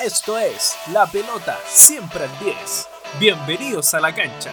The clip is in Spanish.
Esto es La Pelota Siempre al 10. Bienvenidos a la cancha.